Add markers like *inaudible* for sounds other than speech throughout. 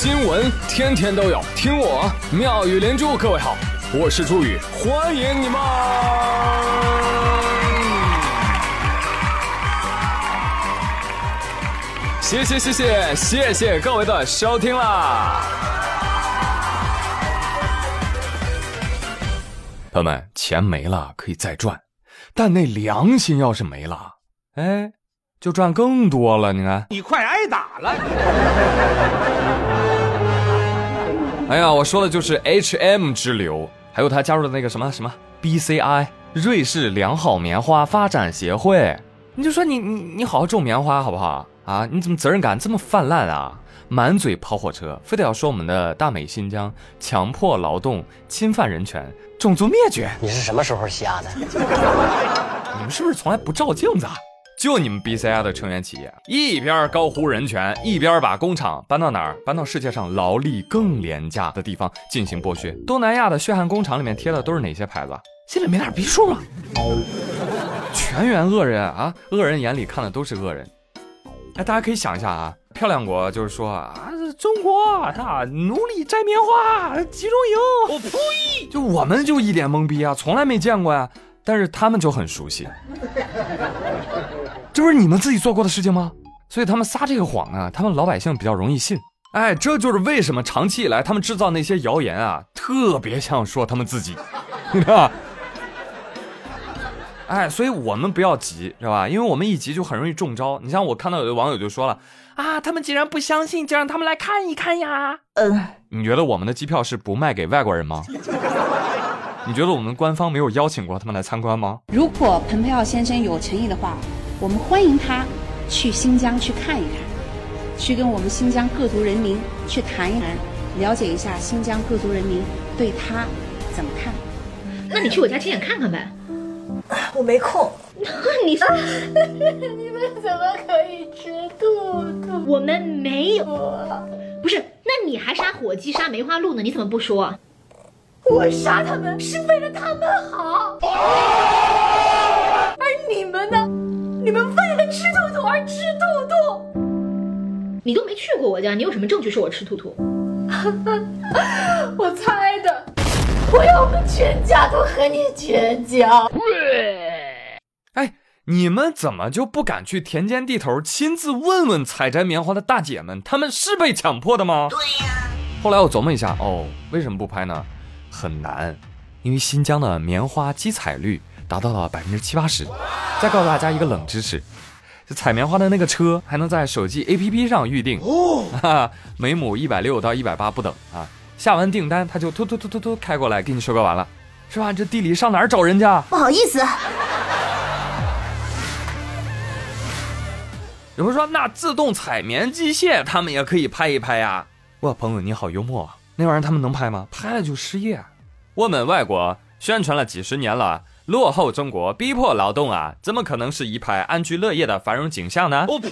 新闻天天都有，听我妙语连珠。各位好，我是朱宇，欢迎你们！谢谢谢谢谢谢各位的收听啦！朋友们，钱没了可以再赚，但那良心要是没了，哎。就赚更多了，你看，你快挨打了！哎呀，我说的就是 H M 之流，还有他加入的那个什么什么 B C I 瑞士良好棉花发展协会。你就说你你你好好种棉花好不好啊？你怎么责任感这么泛滥啊？满嘴跑火车，非得要说我们的大美新疆强迫劳动、侵犯人权、种族灭绝。你是什么时候瞎的？*laughs* 你们是不是从来不照镜子？啊？就你们 BCI 的成员企业，一边高呼人权，一边把工厂搬到哪儿？搬到世界上劳力更廉价的地方进行剥削。东南亚的血汗工厂里面贴的都是哪些牌子？心里没点逼数吗？全员恶人啊！恶人眼里看的都是恶人。哎，大家可以想一下啊，漂亮国就是说啊，中国啊，奴隶摘棉花集中营，我呸！就我们就一脸懵逼啊，从来没见过呀。但是他们就很熟悉，这不是你们自己做过的事情吗？所以他们撒这个谎啊，他们老百姓比较容易信。哎，这就是为什么长期以来他们制造那些谣言啊，特别像说他们自己，你知道吧？哎，所以我们不要急，知道吧？因为我们一急就很容易中招。你像我看到有的网友就说了啊，他们既然不相信，就让他们来看一看呀。嗯，你觉得我们的机票是不卖给外国人吗？你觉得我们官方没有邀请过他们来参观吗？如果蓬佩奥先生有诚意的话，我们欢迎他去新疆去看一看，去跟我们新疆各族人民去谈一谈，了解一下新疆各族人民对他怎么看。那你去我家亲眼看看呗。我没空。那 *laughs* 你说 *laughs* 你们怎么可以吃兔兔？我们没有。不是，那你还杀火鸡、杀梅花鹿呢？你怎么不说？我杀他们是为了他们好，们为了吃兔兔而吃兔兔。你都没去过我家，你有什么证据说我吃兔兔？*laughs* 我猜的。我要我们全家都和你绝交。哎，你们怎么就不敢去田间地头亲自问问采摘棉花的大姐们，她们是被强迫的吗？对呀。后来我琢磨一下，哦，为什么不拍呢？很难，因为新疆的棉花机采率达到了百分之七八十。再告诉大家一个冷知识，这采棉花的那个车还能在手机 APP 上预定，哦，每亩一百六到一百八不等啊。下完订单他就突突突突突开过来给你收割完了，是吧？这地里上哪儿找人家？不好意思。有人说那自动采棉机械他们也可以拍一拍呀？哇，朋友你好幽默啊！那玩意儿他们能拍吗？拍了就失业。我们外国宣传了几十年了，落后中国逼迫劳动啊，怎么可能是一派安居乐业的繁荣景象呢？我呸！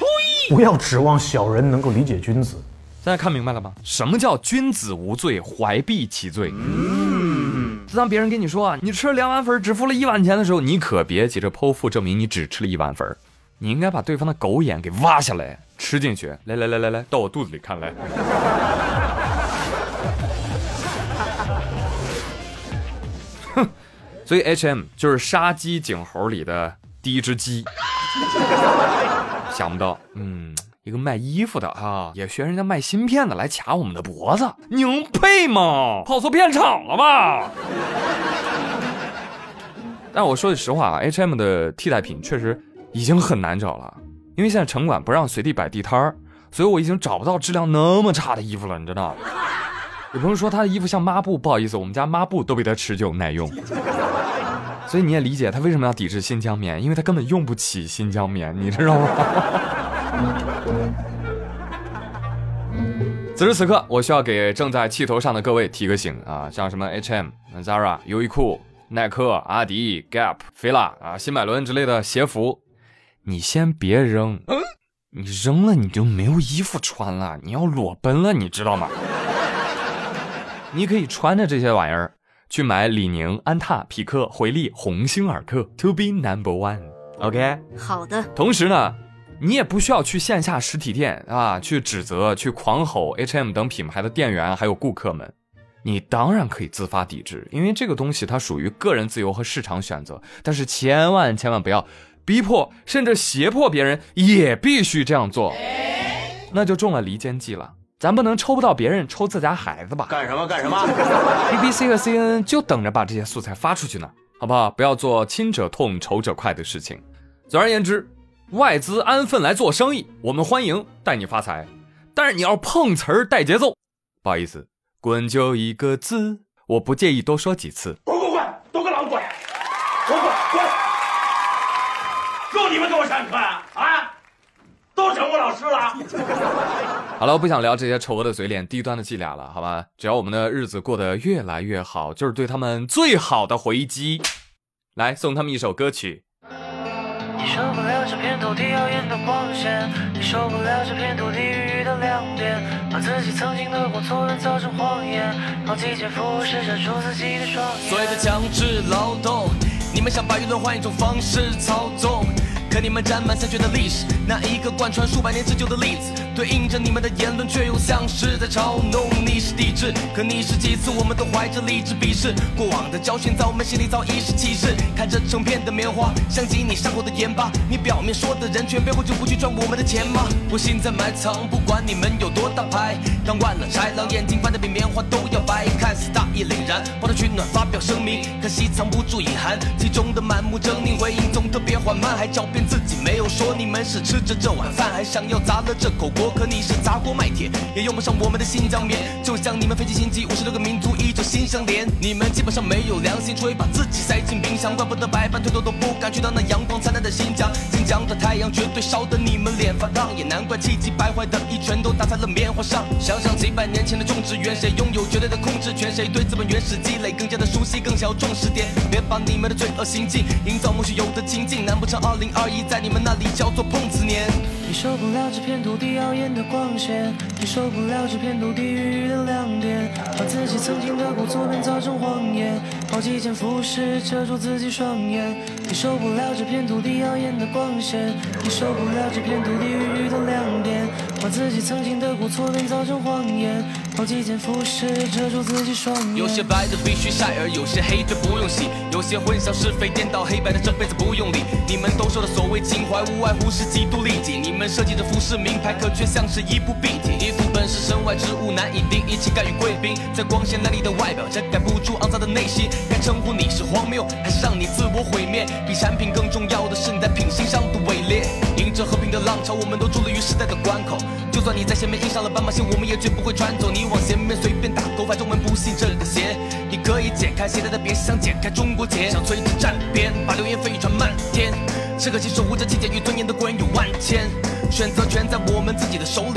不要指望小人能够理解君子。大家看明白了吗？什么叫君子无罪，怀璧其罪？嗯。当别人跟你说啊，你吃了两碗粉，只付了一碗钱的时候，你可别急着剖腹证明你只吃了一碗粉，你应该把对方的狗眼给挖下来吃进去。来来来来来，到我肚子里看来。所以 H M 就是杀鸡儆猴里的第一只鸡，想不到，嗯，一个卖衣服的啊，也学人家卖芯片的来卡我们的脖子，您配吗？跑错片场了吧？但我说句实话啊，H M 的替代品确实已经很难找了，因为现在城管不让随地摆地摊儿，所以我已经找不到质量那么差的衣服了，你知道。有朋友说他的衣服像抹布，不好意思，我们家抹布都比他持久耐用，所以你也理解他为什么要抵制新疆棉，因为他根本用不起新疆棉，你知道吗？*laughs* 此时此刻，我需要给正在气头上的各位提个醒啊，像什么 H&M、Zara、优衣库、耐克、阿迪、Gap、fila 啊、新百伦之类的鞋服，你先别扔，你扔了你就没有衣服穿了，你要裸奔了，你知道吗？你可以穿着这些玩意儿去买李宁、安踏、匹克、回力、鸿星尔克，to be number one。OK，好的。同时呢，你也不需要去线下实体店啊，去指责、去狂吼 H&M 等品牌的店员还有顾客们。你当然可以自发抵制，因为这个东西它属于个人自由和市场选择。但是千万千万不要逼迫甚至胁迫别人也必须这样做，那就中了离间计了。咱不能抽不到别人，抽自家孩子吧？干什么干什么？BBC 和 CNN 就等着把这些素材发出去呢，好不好？不要做亲者痛仇者快的事情。总而言之，外资安分来做生意，我们欢迎带你发财，但是你要碰瓷儿带节奏，不好意思。滚就一个字，我不介意多说几次。滚滚滚，都给老子滚！滚滚滚！就你们给我上课啊？啊？都成我老师了？*laughs* 好了，我不想聊这些丑恶的嘴脸、低端的伎俩了，好吧？只要我们的日子过得越来越好，就是对他们最好的回击。来，送他们一首歌曲。你受不了这片土地耀眼的光线，你受不了这片土地孕育的亮点，把自己曾经的过错乱造成谎言，好几件服饰遮住自己的双眼。所谓的强制劳动，你们想把舆论换一种方式操纵。和你们沾满鲜血的历史，那一个贯穿数百年之久的例子，对应着你们的言论，却又像是在嘲弄你是抵制。可你是几次，我们都怀着理智鄙视，过往的教训在我们心里早已是启示。看着成片的棉花，像极你伤口的盐巴，你表面说的人权，背后就不去赚我们的钱吗？我心在埋藏，不管你们有多大牌，当惯了豺狼，眼睛翻得比棉花都要白，看似大义凛然，抱着取暖发表声明，可惜藏不住隐含，其中的满目狰狞，回应总特别缓慢，还狡辩。自己没有说，你们是吃着这碗饭，还想要砸了这口锅。可你是砸锅卖铁，也用不上我们的新疆棉。就像你们费尽心机，五十六个民族依旧心相连。你们基本上没有良心，只会把自己塞进冰箱，怪不得百般推脱都不敢去到那阳光灿烂的新疆。新疆的太阳绝对烧得你们脸发烫，也难怪气急败坏的一拳都打在了棉花上。想想几百年前的种植园，谁拥有绝对的控制权？谁对资本原始积累更加的熟悉，更想要重视点？别把你们的罪恶行径营造莫须有的情境。难不成二零二一？在你们那里叫做碰瓷年。受不了这片土地耀眼的光线，你受不了这片土地孕育的亮点，把自己曾经的过错编造成谎言，好几件服饰遮住自己双眼。你受不了这片土地耀眼的光线，你受不了这片土地孕育的亮点，把自己曾经的过错编造成谎言，好几件服饰遮住自己双眼。有些白的必须晒，而有些黑的不用洗，有些混淆是非颠倒黑白的这辈子不用理。你们兜售的所谓情怀，无外乎是极度利己。你们设计的服饰名牌，可却像是一部 B 体。是身外之物，难以定义，岂敢与贵宾在光鲜亮丽的外表遮盖不住肮脏的内心。该称呼你是荒谬，还是让你自我毁灭？比产品更重要的是你在品行上的伪劣。迎着和平的浪潮，我们都伫立于时代的关口。就算你在前面印上了斑马线，我们也绝不会穿走。你往前面随便打勾，反正我们不信这里的邪。你可以解开鞋带的别想解开中国结。想摧之战边，把流言蜚语传漫天。只可惜守护着清洁与尊严的国人有万千，选择权在我们自己的手里，